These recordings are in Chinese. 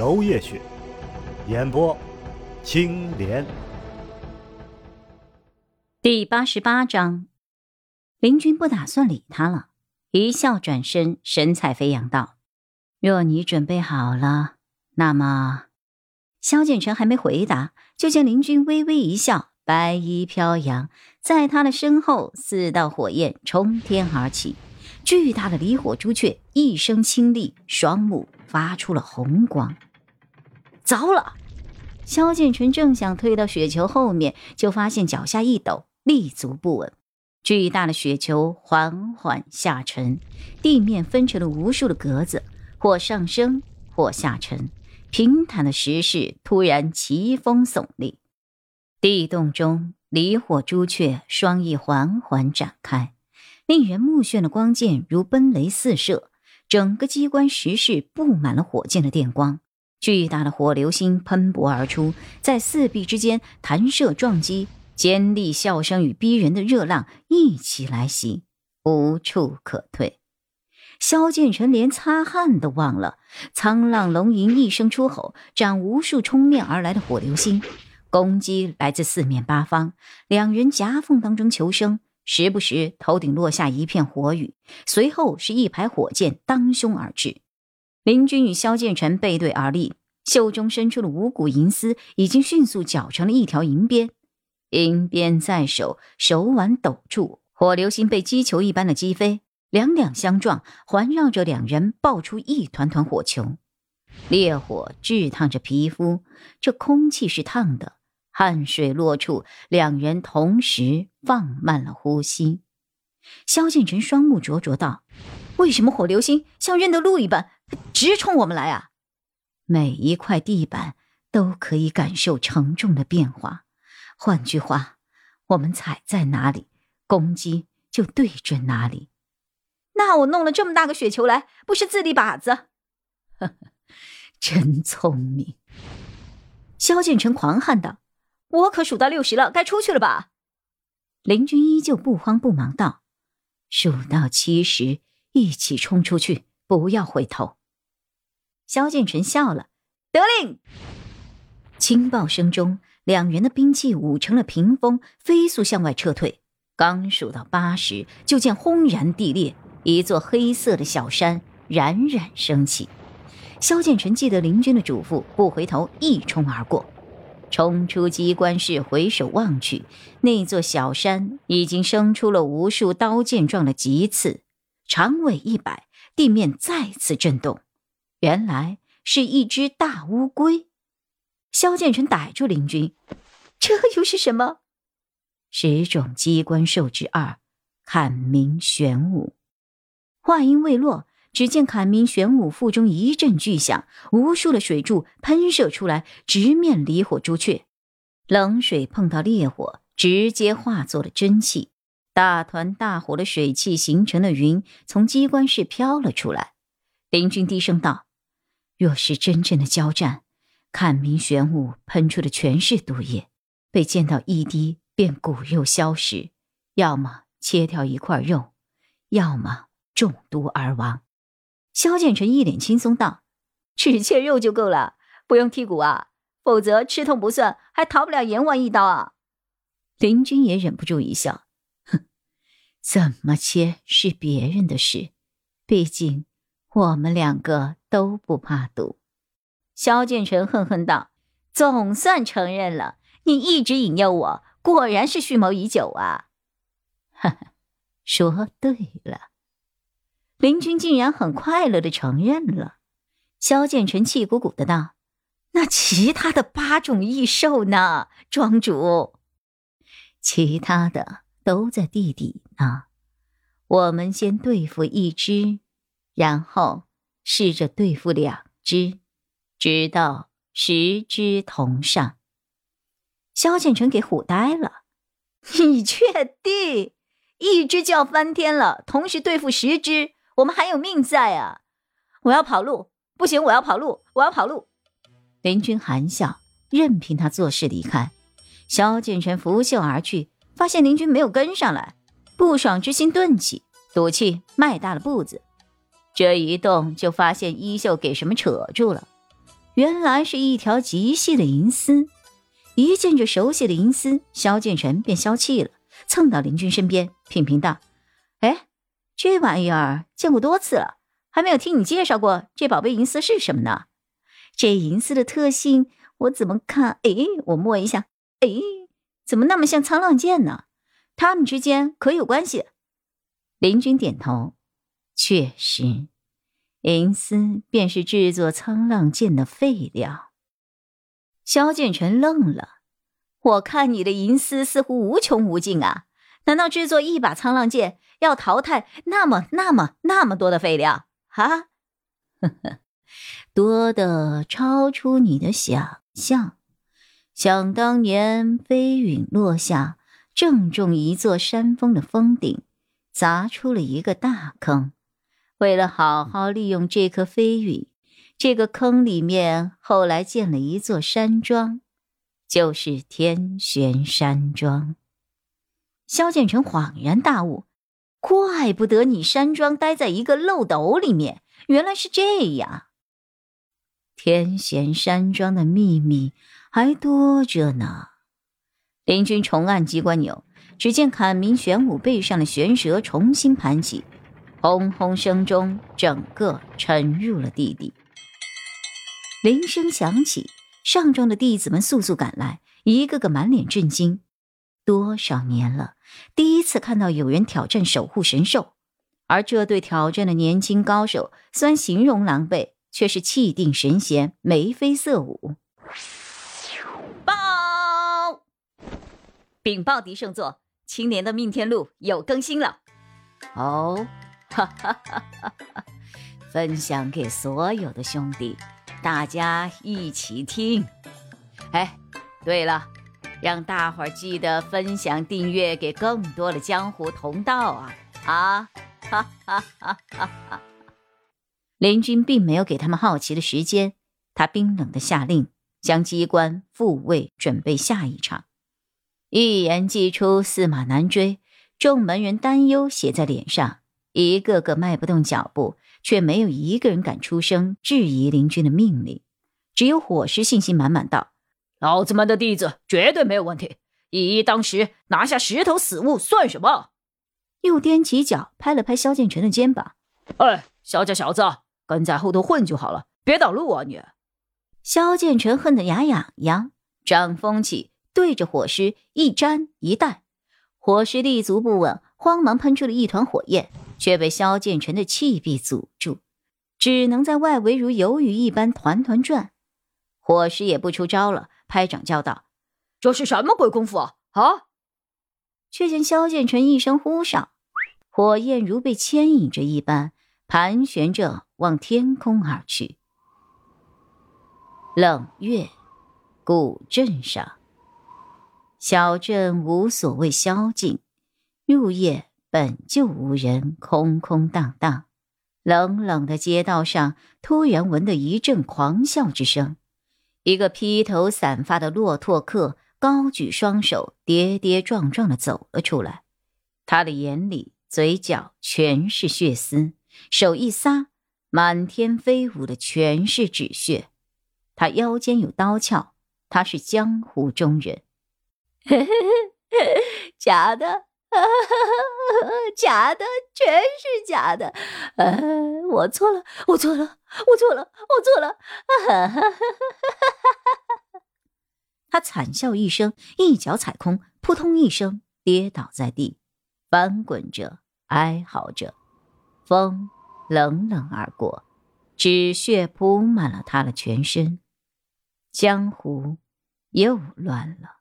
娄烨雪，演播青莲。第八十八章，林军不打算理他了，一笑转身，神采飞扬道：“若你准备好了，那么……”萧剑尘还没回答，就见林军微微一笑，白衣飘扬，在他的身后，四道火焰冲天而起，巨大的离火朱雀一声清厉，双目发出了红光。糟了！萧剑尘正想退到雪球后面，就发现脚下一抖。立足不稳，巨大的雪球缓缓下沉，地面分成了无数的格子，或上升，或下沉。平坦的石室突然奇峰耸立，地洞中离火朱雀双翼缓缓展开，令人目眩的光剑如奔雷四射，整个机关石室布满了火箭的电光，巨大的火流星喷薄而出，在四壁之间弹射撞击。尖利笑声与逼人的热浪一起来袭，无处可退。萧剑尘连擦汗都忘了。沧浪龙吟一声出吼，斩无数冲面而来的火流星，攻击来自四面八方。两人夹缝当中求生，时不时头顶落下一片火雨，随后是一排火箭当胸而至。林军与萧剑尘背对而立，袖中伸出的五股银丝已经迅速绞成了一条银鞭。银鞭在手，手腕抖住，火流星被击球一般的击飞，两两相撞，环绕着两人爆出一团团火球。烈火炙烫着皮肤，这空气是烫的。汗水落处，两人同时放慢了呼吸。萧剑尘双目灼灼道：“为什么火流星像认得路一般，直冲我们来啊？每一块地板都可以感受承重的变化。”换句话，我们踩在哪里，攻击就对准哪里。那我弄了这么大个雪球来，不是自立靶子？呵呵，真聪明！萧剑成狂喊道：“我可数到六十了，该出去了吧？”林军依旧不慌不忙道：“数到七十，一起冲出去，不要回头。”萧剑尘笑了，得令。轻爆声中。两人的兵器舞成了屏风，飞速向外撤退。刚数到八十，就见轰然地裂，一座黑色的小山冉冉升起。萧剑尘记得林军的嘱咐，不回头，一冲而过，冲出机关室，回首望去，那座小山已经生出了无数刀剑状的棘刺，长尾一摆，地面再次震动。原来是一只大乌龟。萧剑尘逮住林军，这又是什么？十种机关兽之二，坎明玄武。话音未落，只见坎明玄武腹中一阵巨响，无数的水柱喷射出来，直面离火朱雀。冷水碰到烈火，直接化作了真气，大团大火的水汽形成了云，从机关室飘了出来。林军低声道：“若是真正的交战。”看明玄武喷出的全是毒液，被溅到一滴便骨肉消失，要么切掉一块肉，要么中毒而亡。萧剑成一脸轻松道：“只切肉就够了，不用剔骨啊，否则吃痛不算，还逃不了阎王一刀啊。”林军也忍不住一笑：“哼，怎么切是别人的事，毕竟我们两个都不怕毒。”萧剑尘恨恨道：“总算承认了，你一直引诱我，果然是蓄谋已久啊！” 哈哈，说对了。林军竟然很快乐的承认了。萧剑尘气鼓鼓的道：“那其他的八种异兽呢，庄主？其他的都在地底呢。我们先对付一只，然后试着对付两只。”直到十只同上。萧剑成给唬呆了，你确定？一只就要翻天了，同时对付十只，我们还有命在啊！我要跑路，不行，我要跑路，我要跑路！林军含笑，任凭他做事离开。萧建成拂袖而去，发现林军没有跟上来，不爽之心顿起，赌气迈大了步子。这一动，就发现衣袖给什么扯住了，原来是一条极细的银丝。一见这熟悉的银丝，萧剑尘便消气了。蹭到林军身边，品评道：“哎，这玩意儿见过多次了，还没有听你介绍过这宝贝银丝是什么呢？这银丝的特性我怎么看？哎，我摸一下，哎，怎么那么像沧浪剑呢？他们之间可有关系？”林军点头，确实，银丝便是制作沧浪剑的废料。萧剑尘愣了。我看你的银丝似乎无穷无尽啊！难道制作一把沧浪剑要淘汰那么、那么、那么多的废料啊？呵呵，多的超出你的想象。想当年，飞陨落下，正中一座山峰的峰顶，砸出了一个大坑。为了好好利用这颗飞陨，这个坑里面后来建了一座山庄。就是天玄山庄。萧剑成恍然大悟，怪不得你山庄待在一个漏斗里面，原来是这样。天玄山庄的秘密还多着呢。林军重按机关钮，只见坎明玄武背上的玄蛇重新盘起，轰轰声中，整个沉入了地底。铃声响起。上庄的弟子们速速赶来，一个个满脸震惊。多少年了，第一次看到有人挑战守护神兽，而这对挑战的年轻高手，虽然形容狼狈，却是气定神闲，眉飞色舞。报！禀报狄圣座，青年的命天录有更新了。哦，哈哈哈哈哈！分享给所有的兄弟。大家一起听，哎，对了，让大伙儿记得分享、订阅给更多的江湖同道啊！啊，哈哈哈哈哈！林军并没有给他们好奇的时间，他冰冷的下令，将机关复位，准备下一场。一言既出，驷马难追，众门人担忧写在脸上，一个个迈不动脚步。却没有一个人敢出声质疑林军的命令，只有火师信心满满道：“老子们的弟子绝对没有问题，一一当十拿下十头死物算什么？”又踮起脚拍了拍萧建成的肩膀：“哎，萧家小子，跟在后头混就好了，别挡路啊你！”萧建成恨得牙痒痒，掌风起，对着火师一粘一带，火师立足不稳，慌忙喷出了一团火焰。却被萧建成的气壁阻住，只能在外围如游鱼一般团团转。火师也不出招了，拍掌叫道：“这是什么鬼功夫啊！”啊！却见萧建成一声呼哨，火焰如被牵引着一般，盘旋着往天空而去。冷月，古镇上，小镇无所谓宵禁，入夜。本就无人，空空荡荡，冷冷的街道上，突然闻得一阵狂笑之声。一个披头散发的骆驼客高举双手，跌跌撞撞的走了出来。他的眼里、嘴角全是血丝，手一撒，满天飞舞的全是纸屑。他腰间有刀鞘，他是江湖中人。假的。假的，全是假的！呃，我错了，我错了，我错了，我错了！啊 哈他惨笑一声，一脚踩空，扑通一声跌倒在地，翻滚着，哀嚎着。风冷冷而过，纸屑铺满了他的全身。江湖又乱了。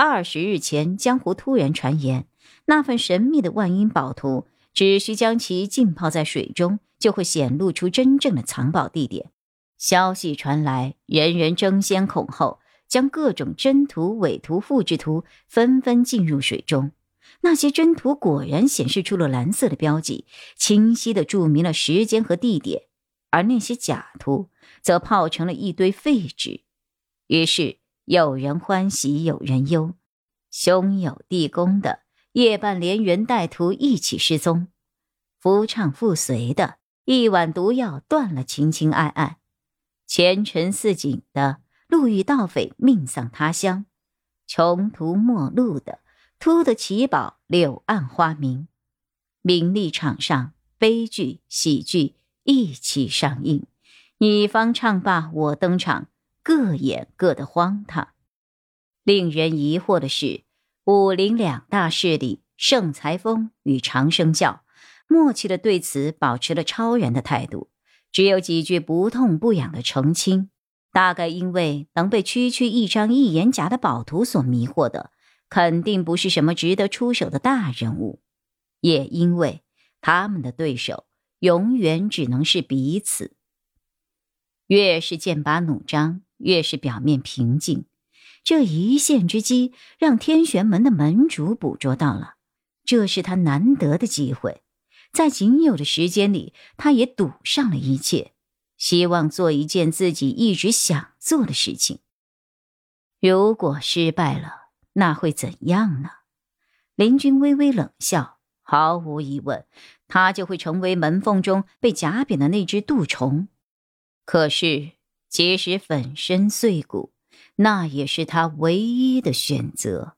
二十日前，江湖突然传言，那份神秘的万阴宝图，只需将其浸泡在水中，就会显露出真正的藏宝地点。消息传来，人人争先恐后，将各种真图、伪图、复制图纷纷进入水中。那些真图果然显示出了蓝色的标记，清晰的注明了时间和地点，而那些假图则泡成了一堆废纸。于是有人欢喜有人忧，兄友弟恭的夜半连人带图一起失踪，夫唱妇随的一碗毒药断了情情爱爱。前程似锦的路遇盗匪，命丧他乡；穷途末路的突得奇宝，柳暗花明。名利场上，悲剧喜剧一起上映，你方唱罢我登场，各演各的荒唐。令人疑惑的是，武林两大势力盛才峰与长生教，默契的对此保持了超然的态度。只有几句不痛不痒的澄清，大概因为能被区区一张一言夹的宝图所迷惑的，肯定不是什么值得出手的大人物，也因为他们的对手永远只能是彼此。越是剑拔弩张，越是表面平静，这一线之机让天玄门的门主捕捉到了，这是他难得的机会。在仅有的时间里，他也赌上了一切，希望做一件自己一直想做的事情。如果失败了，那会怎样呢？林君微微冷笑，毫无疑问，他就会成为门缝中被夹扁的那只蠹虫。可是，即使粉身碎骨，那也是他唯一的选择。